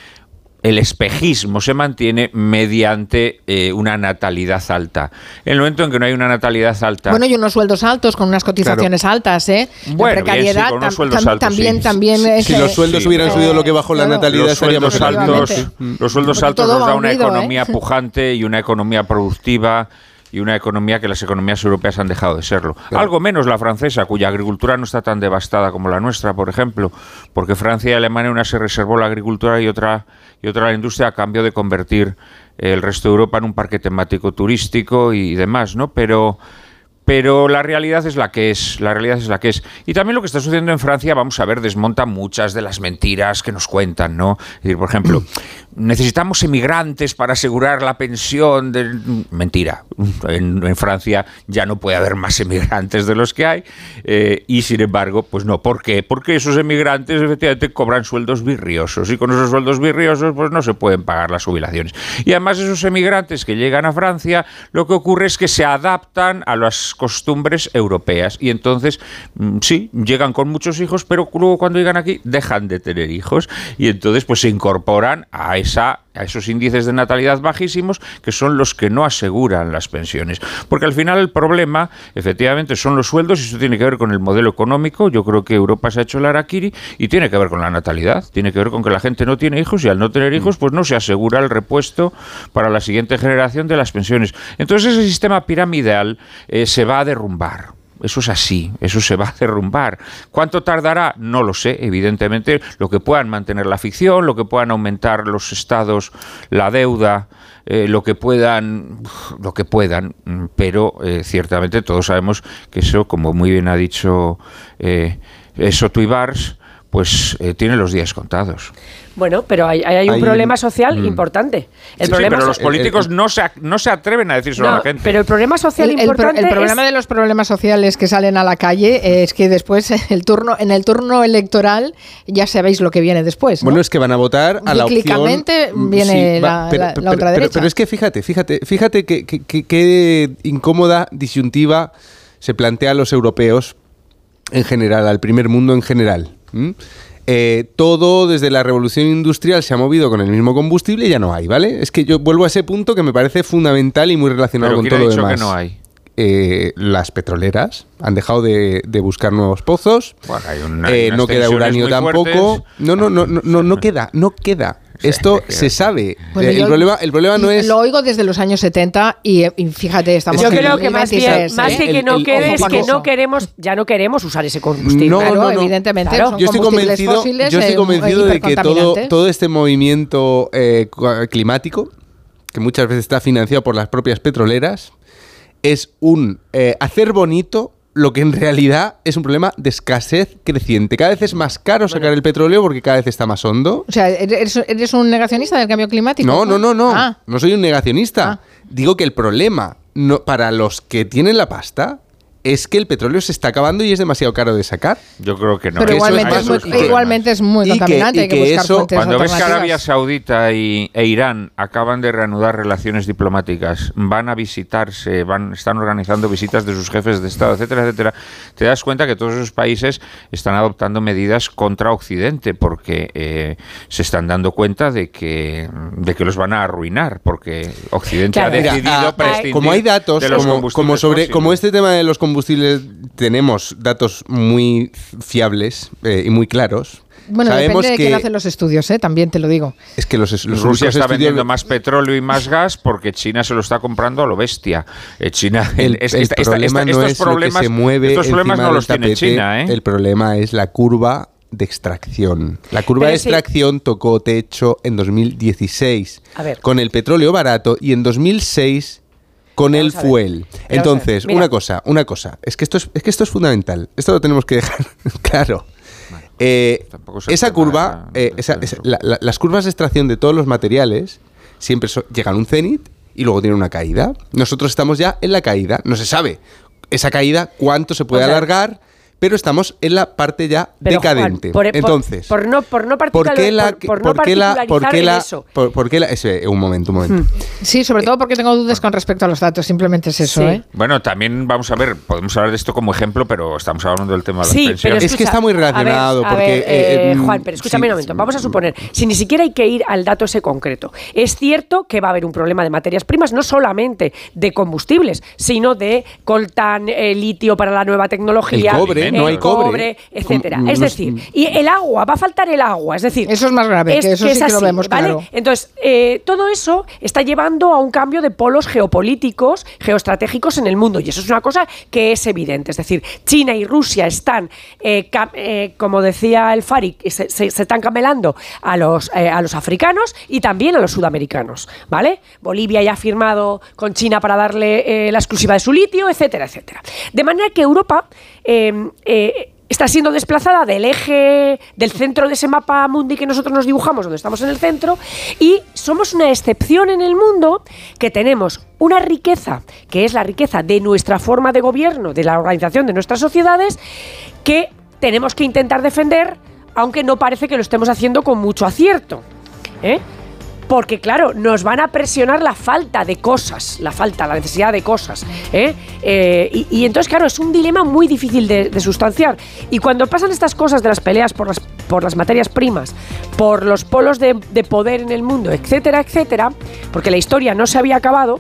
Speaker 2: el espejismo se mantiene mediante eh, una natalidad alta. En el momento en que no hay una natalidad alta.
Speaker 1: Bueno, y unos sueldos altos con unas cotizaciones altas, ¿eh? La
Speaker 2: Bueno, bien, sí,
Speaker 1: precariedad
Speaker 2: con unos sueldos
Speaker 1: tam-
Speaker 2: altos,
Speaker 1: también,
Speaker 2: sí.
Speaker 1: también
Speaker 4: Si
Speaker 1: es,
Speaker 4: los sueldos
Speaker 2: sí.
Speaker 4: hubieran subido lo que bajó la natalidad,
Speaker 2: los
Speaker 4: estaríamos
Speaker 2: sueldos
Speaker 4: en-
Speaker 2: altos, los sueldos
Speaker 1: Porque
Speaker 2: altos nos da una
Speaker 1: unido, ¿eh?
Speaker 2: economía pujante y una economía productiva y una economía que las economías europeas han dejado de serlo. Algo menos la francesa, cuya agricultura no está tan devastada como la nuestra, por ejemplo, porque Francia y Alemania una se reservó la agricultura y otra y otra la industria a cambio de convertir el resto de Europa en un parque temático turístico y demás, ¿no? Pero pero la realidad es la que es, la realidad es la que es. Y también lo que está sucediendo en Francia, vamos a ver, desmonta muchas de las mentiras que nos cuentan, ¿no? Es decir, por ejemplo, [CLEARS THROAT] necesitamos emigrantes para asegurar la pensión de... Mentira. En, en Francia ya no puede haber más emigrantes de los que hay. eh, y sin embargo, pues no. ¿Por qué? Porque esos emigrantes efectivamente cobran sueldos virriosos. Y con esos sueldos virriosos, pues no se pueden pagar las jubilaciones. Y además esos emigrantes que llegan a Francia, lo que ocurre es que se adaptan a las costumbres europeas. Y entonces, mm, sí, llegan con muchos hijos, pero luego cuando llegan aquí dejan de tener hijos. Y entonces, pues se incorporan a esa a esos índices de natalidad bajísimos que son los que no aseguran las pensiones. Porque al final el problema, efectivamente, son los sueldos y eso tiene que ver con el modelo económico. Yo creo que Europa se ha hecho el araquiri y tiene que ver con la natalidad. Tiene que ver con que la gente no tiene hijos y al no tener hijos, pues no se asegura el repuesto para la siguiente generación de las pensiones. Entonces ese sistema piramidal eh, se va a derrumbar. Eso es así, eso se va a derrumbar. ¿Cuánto tardará? No lo sé, evidentemente. Lo que puedan mantener la ficción, lo que puedan aumentar los estados, la deuda, eh, lo que puedan, lo que puedan, mm, pero eh, ciertamente todos sabemos que eso, como muy bien ha dicho eh, Soto pues eh, tiene los días contados.
Speaker 3: Bueno, pero hay, hay un
Speaker 4: Hay-
Speaker 3: problema social
Speaker 4: Mm.
Speaker 3: importante. El
Speaker 2: Sí,
Speaker 3: problema
Speaker 2: pero los políticos
Speaker 4: el-
Speaker 2: no, se, no se atreven a decírselo a la gente.
Speaker 3: pero el problema social
Speaker 1: El, el pro-
Speaker 3: importante
Speaker 1: el problema
Speaker 3: es-
Speaker 1: de los problemas sociales que salen a la calle es que después [LAUGHS] el turno en el turno electoral ya sabéis lo que viene después. ¿no?
Speaker 4: Bueno, es que van a votar a la opción.
Speaker 1: Cíclicamente
Speaker 4: Mm,
Speaker 1: viene la- la- la ultraderecha.
Speaker 4: Pero, es que fíjate, fíjate, fíjate que, que- que- qué incómoda disyuntiva se plantea a los europeos en general, al primer mundo en general. Eh, todo desde la revolución industrial se ha movido con el mismo combustible y ya no hay, ¿vale? Es que yo vuelvo a ese punto que me parece fundamental y muy relacionado
Speaker 2: pero
Speaker 4: con
Speaker 2: ¿quién
Speaker 4: todo lo demás.
Speaker 2: que no hay?
Speaker 4: Eh, las petroleras han dejado de, de buscar nuevos pozos.
Speaker 2: Bueno, hay una-
Speaker 4: Eh, no queda uranio tampoco. no, no, no, no, no [LAUGHS] queda, no queda. Esto se sabe.
Speaker 1: Bueno,
Speaker 4: el, problema, el problema no es.
Speaker 1: Lo oigo desde los años 70 y, eh, y fíjate, estamos
Speaker 3: Yo
Speaker 1: en
Speaker 3: creo que más bien,
Speaker 1: 2023,
Speaker 3: más
Speaker 1: ¿eh?
Speaker 3: que no
Speaker 4: el-
Speaker 3: quede, es que no queremos, ya no queremos usar ese combustible.
Speaker 4: No,
Speaker 1: Claro,
Speaker 4: no, no.
Speaker 1: evidentemente
Speaker 3: Claro.
Speaker 1: son
Speaker 4: Yo estoy convencido,
Speaker 1: fósiles,
Speaker 4: yo estoy
Speaker 1: eh,
Speaker 4: convencido de que todo, todo este movimiento eh, climático, que muchas veces está financiado por las propias petroleras, es un eh, hacer bonito lo que en realidad es un problema de escasez creciente. Cada vez es más caro sacar el petróleo porque cada vez está más hondo.
Speaker 1: O sea, ¿eres, eres un negacionista del cambio climático?
Speaker 4: No, no, no, no.
Speaker 1: Ah,
Speaker 4: No soy un negacionista.
Speaker 1: Ah.
Speaker 4: Digo que el problema no, para los que tienen la pasta es que el petróleo se está acabando y es demasiado caro de sacar.
Speaker 2: Yo creo que no.
Speaker 1: pero
Speaker 4: es
Speaker 1: igualmente es, muy, igualmente es muy
Speaker 4: Y que-
Speaker 1: contaminante,
Speaker 4: y
Speaker 1: hay que,
Speaker 4: que
Speaker 1: buscar
Speaker 4: eso-
Speaker 2: Cuando ves que. Arabia Saudita y, e Irán acaban de reanudar relaciones diplomáticas, van a visitarse, van, están organizando visitas de sus jefes de Estado, etcétera, etcétera, te das cuenta que todos esos países están adoptando medidas contra Occidente porque eh, se están dando cuenta de que, de que los van a arruinar porque Occidente
Speaker 3: Claro.
Speaker 2: ha
Speaker 3: Mira,
Speaker 2: decidido
Speaker 4: ah,
Speaker 2: prescindir
Speaker 4: como hay datos,
Speaker 2: de los
Speaker 4: como,
Speaker 2: combustibles
Speaker 4: como sobre,
Speaker 2: fósiles.
Speaker 4: como este tema de los combustibles, tenemos datos muy fiables eh, y muy claros.
Speaker 1: Bueno,
Speaker 4: Sabemos
Speaker 1: depende de
Speaker 4: que
Speaker 1: quién hace los estudios, ¿eh? también te lo digo.
Speaker 4: es que los, los
Speaker 2: Rusia está
Speaker 4: estudios-
Speaker 2: vendiendo más petróleo y más gas porque China se lo está comprando a lo bestia. Eh, China,
Speaker 4: El,
Speaker 2: es-
Speaker 4: el
Speaker 2: esta- esta-
Speaker 4: problema
Speaker 2: esta-
Speaker 4: no
Speaker 2: estos
Speaker 4: es lo que
Speaker 2: problemas,
Speaker 4: se mueve
Speaker 2: estos problemas no los tiene China, ¿eh?
Speaker 4: El problema es la curva de extracción. La curva
Speaker 3: Pero
Speaker 4: de
Speaker 3: sí.
Speaker 4: extracción tocó techo en 2016
Speaker 3: A ver.
Speaker 4: con el petróleo barato y en 2006 con el fuel. Entonces, una cosa, una cosa, es que esto es, es que esto es fundamental. Esto lo tenemos que dejar [LAUGHS] claro. Eh, esa curva, eh,
Speaker 2: de
Speaker 4: esa-
Speaker 2: eso.
Speaker 4: esa- la- la- las curvas de extracción de todos los materiales siempre so- llegan a un cenit y luego tienen una caída. Nosotros estamos ya en la caída. No se sabe esa caída cuánto se puede
Speaker 3: O sea,
Speaker 4: alargar, pero estamos en la parte ya
Speaker 3: Pero,
Speaker 4: decadente.
Speaker 3: por- por-
Speaker 4: Entonces,
Speaker 3: por no- por no
Speaker 4: ¿por qué la,
Speaker 3: por- por no
Speaker 4: qué la, por
Speaker 3: particularizar
Speaker 4: qué
Speaker 3: en
Speaker 4: la,
Speaker 3: eso.
Speaker 4: por- por qué la- ese, un momento, un momento.
Speaker 1: Sí, sobre todo porque tengo dudas con respecto a los datos, simplemente es eso,
Speaker 3: Sí.
Speaker 1: ¿eh?
Speaker 2: Bueno, también vamos a ver, podemos hablar de esto como ejemplo, pero estamos hablando del tema de las
Speaker 3: Sí, pero
Speaker 2: pensiones.
Speaker 4: Es que está muy relacionado,
Speaker 3: a ver, a
Speaker 4: porque,
Speaker 3: ver, eh,
Speaker 4: eh, mm,
Speaker 3: Juan, pero escúchame
Speaker 4: sí,
Speaker 3: un momento. Vamos a suponer, si ni siquiera hay que ir al dato ese concreto. Es cierto que va a haber un problema de materias primas, no solamente de combustibles, sino de coltán, eh, litio para la nueva tecnología,
Speaker 4: El cobre,
Speaker 2: no hay
Speaker 4: cobre.
Speaker 3: etcétera.
Speaker 4: Como-
Speaker 3: Es decir, y el agua, va a faltar el agua, es decir,
Speaker 1: Eso es más grave, que eso sí
Speaker 3: es
Speaker 1: que lo vemos
Speaker 3: ¿vale?
Speaker 1: claro.
Speaker 3: Entonces, eh, todo eso está llevando a un cambio de polos geopolíticos, geoestratégicos en el mundo. Y eso es una cosa que es evidente. Es decir, China y Rusia están, eh, eh, como decía el Fari, se, se- se están camelando a los, eh, a los africanos y también a los sudamericanos. ¿Vale? Bolivia ya ha firmado con China para darle eh, la exclusiva de su litio, etcétera, etcétera. De manera que Europa. eh, eh, está siendo desplazada del eje, del centro de ese mapa mundi que nosotros nos dibujamos, donde estamos en el centro, y somos una excepción en el mundo que tenemos una riqueza, que es la riqueza de nuestra forma de gobierno, de la organización de nuestras sociedades, que tenemos que intentar defender, aunque no parece que lo estemos haciendo con mucho acierto. ¿eh? Porque, claro, nos van a presionar la falta de cosas, la falta, la necesidad de cosas. ¿eh? Eh, y, entonces, claro, es un dilema muy difícil de, de sustanciar. Y cuando pasan estas cosas de las peleas por las, por las materias primas, por los polos de, de poder en el mundo, etcétera, etcétera, porque la historia no se había acabado,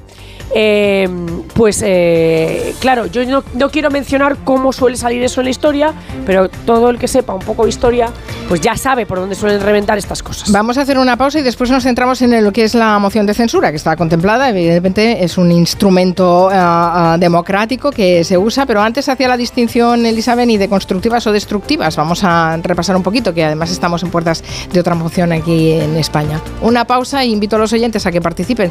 Speaker 3: eh, pues eh, claro, yo no, quiero mencionar cómo suele salir eso en la historia, pero todo el que sepa un poco de historia, pues ya sabe por dónde suelen reventar estas cosas.
Speaker 1: Vamos a hacer una pausa y después nos centramos en lo que es la moción de censura, que está contemplada. Evidentemente es un instrumento ah, democrático que se usa, pero antes hacía la distinción, Elizabeth, ni de constructivas o destructivas. Vamos a repasar un poquito, que además estamos en puertas de otra moción aquí en España. Una pausa e invito a los oyentes a que participen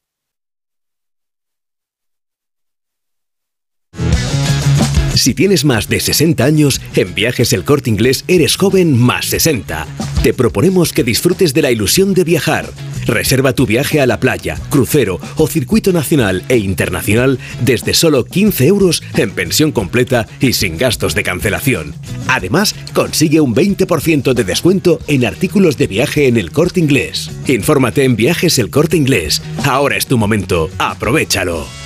Speaker 8: Si tienes más de 60 años, en Viajes El Corte Inglés eres joven más 60. Te proponemos que disfrutes de la ilusión de viajar. Reserva tu viaje a la playa, crucero o circuito nacional e internacional desde solo 15 euros en pensión completa y sin gastos de cancelación. Además, consigue un 20% de descuento en artículos de viaje en El Corte Inglés. Infórmate en Viajes El Corte Inglés. Ahora es tu momento. Aprovechalo.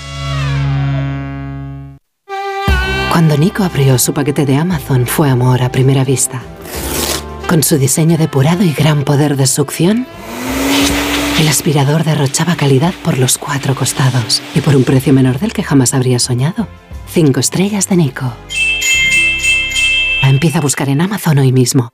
Speaker 9: Cuando Nico abrió su paquete de Amazon fue amor a primera vista. Con su diseño depurado y gran poder de succión, el aspirador derrochaba calidad por los cuatro costados y por un precio menor del que jamás habría soñado. Cinco estrellas de Nico. Empieza a buscar en Amazon hoy mismo.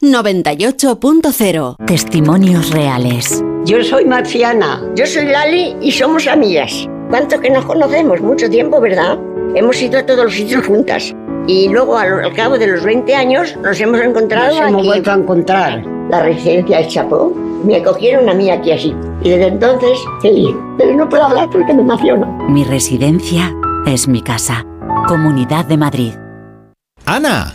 Speaker 10: 98.0
Speaker 11: Testimonios reales.
Speaker 12: Yo soy Marciana. Yo soy Lali y somos amigas. ¿Cuánto que nos conocemos? Mucho tiempo, ¿verdad? Hemos ido a todos los sitios juntas. Y luego, al, al cabo de los 20 años, nos hemos encontrado
Speaker 13: Nos hemos
Speaker 12: aquí.
Speaker 13: vuelto a encontrar.
Speaker 12: La residencia de Chapó. Me acogieron a mí aquí así. Y desde entonces, feliz. Pero no puedo hablar porque me emociono.
Speaker 11: Mi residencia es mi casa. Comunidad de Madrid.
Speaker 14: Ana,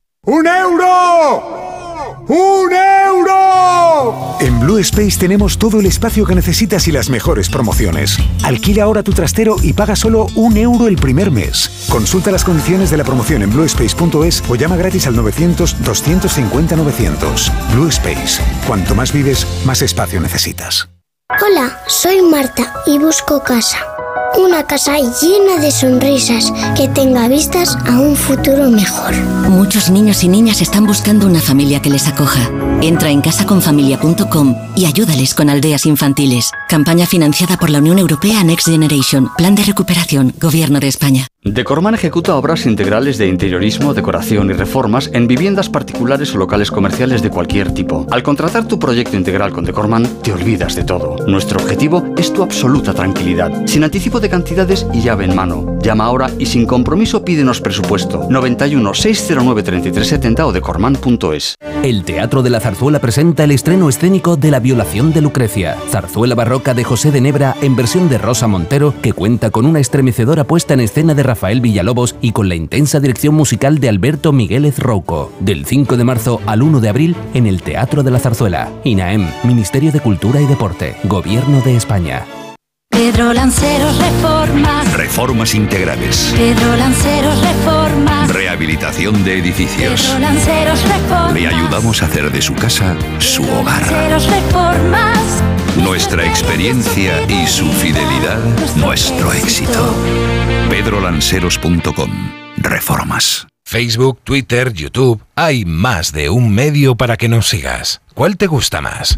Speaker 15: ¡Un euro! ¡Un euro!
Speaker 16: En Blue Space tenemos todo el espacio que necesitas y las mejores promociones. Alquila ahora tu trastero y paga solo un euro el primer mes. Consulta las condiciones de la promoción en bluespace.es o llama gratis al 900-250-900. Blue Space. Cuanto más vives, más espacio necesitas.
Speaker 17: Hola, soy Marta y busco casa. Una casa llena de sonrisas que tenga vistas a un futuro mejor.
Speaker 11: Muchos niños y niñas están buscando una familia que les acoja. Entra en casaconfamilia.com y ayúdales con aldeas infantiles. Campaña financiada por la Unión Europea Next Generation. Plan de recuperación. Gobierno de España.
Speaker 18: Decorman ejecuta obras integrales de interiorismo, decoración y reformas en viviendas particulares o locales comerciales de cualquier tipo. Al contratar tu proyecto integral con Decorman, te olvidas de todo. Nuestro objetivo es tu absoluta tranquilidad, sin anticipo de cantidades y llave en mano. Llama ahora y sin compromiso pídenos presupuesto. 91 609 3370 o decorman.es.
Speaker 19: El Teatro de la Zarzuela presenta el estreno escénico de La violación de Lucrecia, zarzuela barroca de José de Nebra en versión de Rosa Montero, que cuenta con una estremecedora puesta en escena de Rafael Villalobos y con la intensa dirección musical de Alberto Migueles Rouco. Del 5 de marzo al 1 de abril en el Teatro de la Zarzuela. INAEM, Ministerio de Cultura y Deporte, Gobierno de España.
Speaker 20: Pedro Lanceros Reformas.
Speaker 21: Reformas integrales.
Speaker 20: Pedro Lanceros Reformas.
Speaker 21: Rehabilitación de edificios.
Speaker 20: Pedro Lanceros Reformas.
Speaker 21: Le ayudamos a hacer de su casa su hogar.
Speaker 20: Lanceros Reformas.
Speaker 21: Nuestra experiencia y su fidelidad, nuestro éxito. pedrolanceros.com. Reformas.
Speaker 22: Facebook, Twitter, YouTube. Hay más de un medio para que nos sigas. ¿Cuál te gusta más?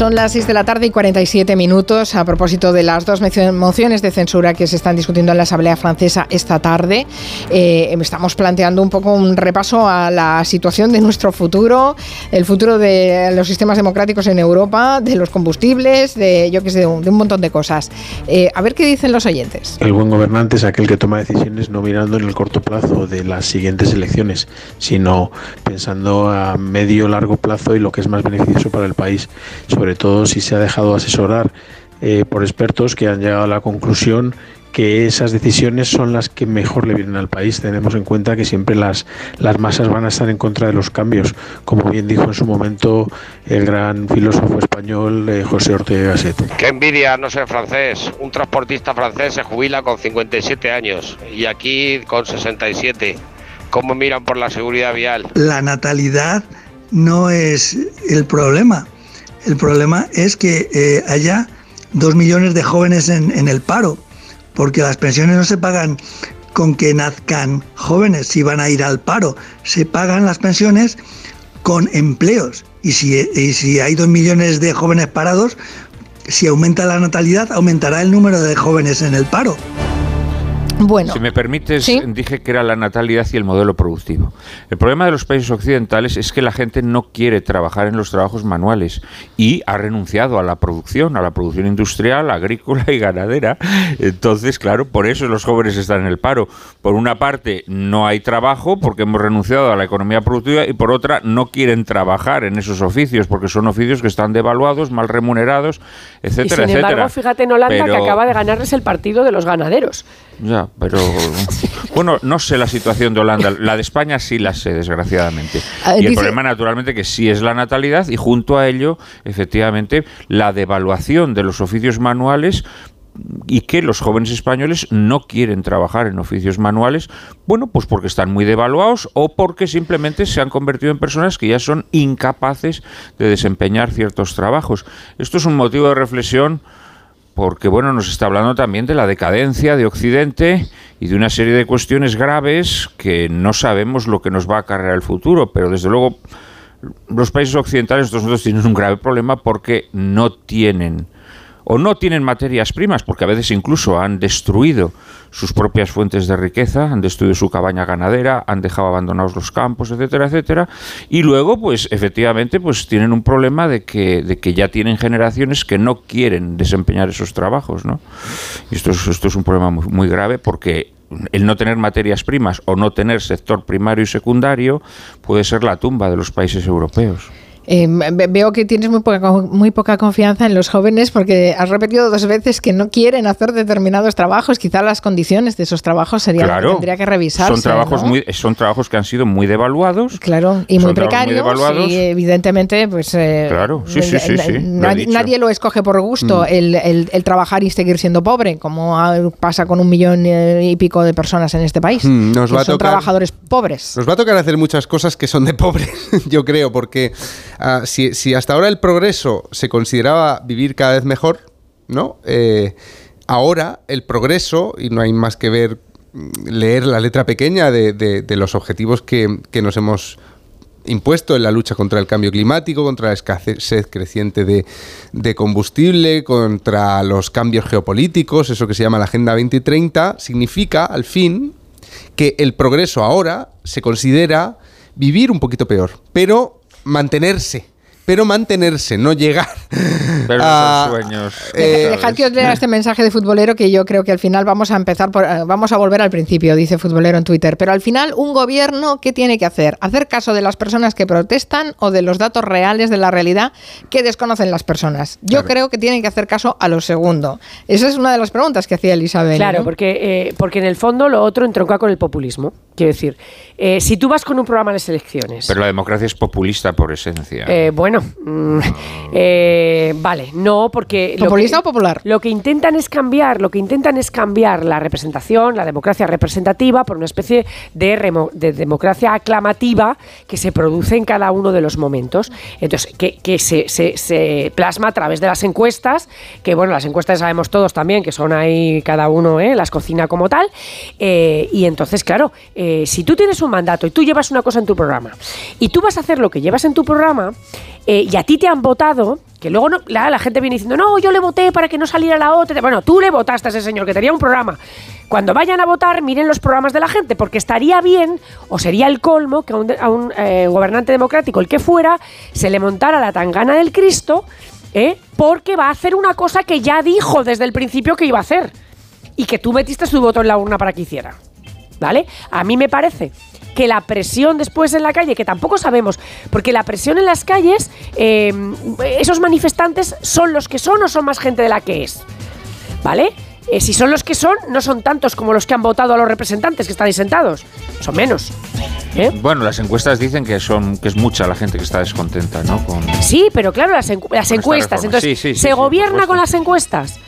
Speaker 1: Son las 6 de la tarde y 47 minutos a propósito de las dos mocio- mociones de censura que se están discutiendo en la Asamblea Francesa esta tarde. Eh, estamos planteando un poco un repaso a la situación de nuestro futuro, el futuro de los sistemas democráticos en Europa, de los combustibles, de yo que sé, de un, montón de cosas. Eh, a ver qué dicen los oyentes.
Speaker 23: El buen gobernante es aquel que toma decisiones no mirando en el corto plazo de las siguientes elecciones, sino pensando a medio largo plazo y lo que es más beneficioso para el país, todo si se ha dejado asesorar eh, por expertos que han llegado a la conclusión que esas decisiones son las que mejor le vienen al país. Tenemos en cuenta que siempre las, las masas van a estar en contra de los cambios, como bien dijo en su momento el gran filósofo español eh, José Ortega Gasset.
Speaker 24: Qué envidia no ser francés. Un transportista francés se jubila con 57 años y aquí con 67. ¿Cómo miran por la seguridad vial?
Speaker 25: La natalidad no es el problema. El problema es que eh, haya dos millones de jóvenes en, el paro, porque las pensiones no se pagan con que nazcan jóvenes si van a ir al paro, se pagan las pensiones con empleos. Y si, y si hay dos millones de jóvenes parados, si aumenta la natalidad, aumentará el número de jóvenes en el paro.
Speaker 1: Bueno.
Speaker 2: Si me permites, dije que era la natalidad y el modelo productivo. El problema de los países occidentales es que la gente no quiere trabajar en los trabajos manuales y ha renunciado a la producción, a la producción industrial, agrícola y ganadera. Entonces, claro, por eso los jóvenes están en el paro. Por una parte, no hay trabajo porque hemos renunciado a la economía productiva y por otra, no quieren trabajar en esos oficios porque son oficios que están devaluados, mal remunerados, etcétera,
Speaker 3: y sin embargo, fíjate en Holanda que acaba de ganarles el partido de los ganaderos.
Speaker 2: Ya, pero [LAUGHS] bueno, no sé la situación de Holanda. La de España sí la sé, desgraciadamente. Y el
Speaker 1: dice-
Speaker 2: problema, naturalmente, que sí es la natalidad y junto a ello, efectivamente, la devaluación de los oficios manuales y que los jóvenes españoles no quieren trabajar en oficios manuales, bueno, pues porque están muy devaluados o porque simplemente se han convertido en personas que ya son incapaces de desempeñar ciertos trabajos. Esto es un motivo de reflexión porque bueno, nos está hablando también de la decadencia de Occidente y de una serie de cuestiones graves que no sabemos lo que nos va a acarrear el futuro, pero desde luego los países occidentales nosotros tienen un grave problema porque no tienen o no tienen materias primas, porque a veces incluso han destruido sus propias fuentes de riqueza, han destruido su cabaña ganadera, han dejado abandonados los campos, etcétera, etcétera, y luego, pues efectivamente, pues tienen un problema de que, de que ya tienen generaciones que no quieren desempeñar esos trabajos, ¿no? Y esto es, esto es un problema muy, muy grave porque el no tener materias primas o no tener sector primario y secundario puede ser la tumba de los países europeos.
Speaker 1: Eh, ve- veo que tienes muy poca, muy poca confianza en los jóvenes porque has repetido dos veces que no quieren hacer determinados trabajos. Quizá las condiciones de esos trabajos serían que tendría que revisarse.
Speaker 2: son trabajos
Speaker 1: ¿no?
Speaker 2: muy, son trabajos que han sido muy devaluados.
Speaker 1: Claro, y muy precarios. y evidentemente, pues. eh,
Speaker 2: Claro, sí, sí, sí,
Speaker 1: Nadie, lo escoge por gusto,
Speaker 2: Mm.
Speaker 1: el, el- el trabajar y seguir siendo pobre, como pasa con un millón eh, y pico de personas en este país.
Speaker 4: Mm, nos
Speaker 1: que
Speaker 4: va a
Speaker 1: son
Speaker 4: tocar-
Speaker 1: trabajadores pobres.
Speaker 4: Nos va a tocar hacer muchas cosas que son de pobres, [LAUGHS] yo creo, porque ah, si, si hasta ahora el progreso se consideraba vivir cada vez mejor, ¿no? Eh, ahora el progreso, y no hay más que ver, mm, leer la letra pequeña de, los objetivos que, que nos hemos impuesto en la lucha contra el cambio climático, contra la escasez creciente de, de combustible, contra los cambios geopolíticos, eso que se llama la Agenda 2030, significa, al fin, que el progreso ahora se considera vivir un poquito peor, pero mantenerse. Pero mantenerse, no llegar
Speaker 2: Pero
Speaker 4: a-
Speaker 2: son sueños.
Speaker 4: eh,
Speaker 1: Dejad que os lea este mensaje de futbolero que yo creo que al final vamos a empezar por, eh, vamos a volver al principio, dice futbolero en Twitter. Pero al final, un gobierno, ¿qué tiene que hacer? ¿Hacer caso de las personas que protestan o de los datos reales de la realidad que desconocen las personas? Yo creo que tienen que hacer caso a lo segundo. Esa es una de las preguntas que hacía Elizabeth.
Speaker 3: Claro,
Speaker 1: ¿no?
Speaker 3: porque, eh, porque en el fondo lo otro entronca con el populismo. Quiero decir, eh, si tú vas con un programa de selecciones.
Speaker 2: Pero la democracia es populista por esencia.
Speaker 3: Eh, bueno, mm, eh, vale, no, porque... lo
Speaker 1: ¿Populista
Speaker 3: que-
Speaker 1: o popular?
Speaker 3: Lo que intentan es cambiar, lo que intentan es cambiar la representación, la democracia representativa, por una especie de, remo- de democracia aclamativa que se produce en cada uno de los momentos. Entonces, que, que se, se- se plasma a través de las encuestas, que bueno, las encuestas sabemos todos también que son ahí cada uno, ¿eh? las cocina como tal. Eh, y entonces, claro, eh, si tú tienes un mandato y tú llevas una cosa en tu programa y tú vas a hacer lo que llevas en tu programa eh, y a ti te han votado, que luego no, la, gente viene diciendo, no, yo le voté para que no saliera la otra. Bueno, tú le votaste a ese señor que tenía un programa. Cuando vayan a votar, miren los programas de la gente, porque estaría bien, o sería el colmo, que a un, de- a un, eh, gobernante democrático, el que fuera, se le montara la tangana del Cristo, ¿eh? porque va a hacer una cosa que ya dijo desde el principio que iba a hacer. Y que tú metiste su voto en la urna para que hiciera. ¿Vale? A mí me parece que la presión después en la calle, que tampoco sabemos, porque la presión en las calles, eh, esos manifestantes son los que son o son más gente de la que es. ¿Vale? Eh, si son los que son, no son tantos como los que han votado a los representantes que están ahí sentados. Son menos. ¿Eh?
Speaker 2: Bueno, las encuestas dicen que son que es mucha la gente que está descontenta, ¿no? Con,
Speaker 3: Sí, pero claro, las, encu- encuestas. Entonces,
Speaker 2: Sí, sí, sí,
Speaker 3: ¿se gobierna con las encuestas?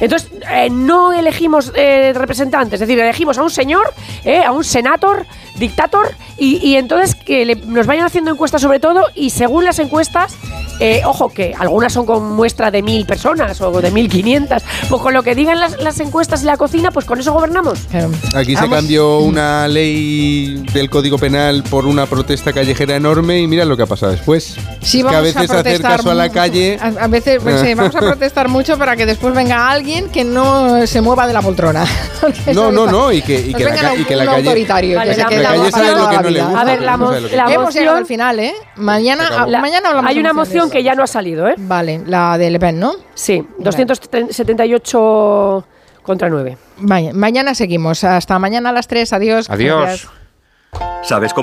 Speaker 3: Entonces, eh, no elegimos eh, representantes, es decir, elegimos a un señor, eh, a un senator, dictator, y, y entonces que le- nos vayan haciendo encuestas sobre todo, y según las encuestas, Eh, ojo, que algunas son con muestra de mil personas o de mil quinientas. Pues con lo que digan las, las encuestas y la cocina, pues con eso gobernamos.
Speaker 4: Aquí se cambió una ley del Código Penal por una protesta callejera enorme y mira lo que ha pasado después.
Speaker 1: Sí,
Speaker 4: Es que a veces hacer
Speaker 1: protestar
Speaker 4: caso a la
Speaker 1: mu-
Speaker 4: calle.
Speaker 1: A, a veces, pues, sí, vamos a [LAUGHS] protestar mucho para que después venga alguien que no se mueva de la poltrona. [LAUGHS]
Speaker 4: No, no, no, y que, y
Speaker 1: Nos
Speaker 4: que la, ca- y que la calle.
Speaker 1: autoritario,
Speaker 3: Vale,
Speaker 1: que
Speaker 3: la- moción-
Speaker 1: toda
Speaker 4: lo que no le gusta,
Speaker 3: A ver, la
Speaker 4: no sabe
Speaker 3: mo-
Speaker 4: que
Speaker 3: la
Speaker 4: quiere.
Speaker 1: Hemos llegado
Speaker 3: moción-
Speaker 1: al final, ¿eh? Mañana, mañana hablamos
Speaker 3: Hay una moción que ya no ha salido, ¿eh?
Speaker 1: Vale, la de Le Pen, ¿no?
Speaker 3: Sí, 278 contra 9.
Speaker 1: Vaya, mañana seguimos. Hasta mañana a las 3. Adiós.
Speaker 2: Adiós.
Speaker 1: Gracias.
Speaker 26: ¿Sabes cómo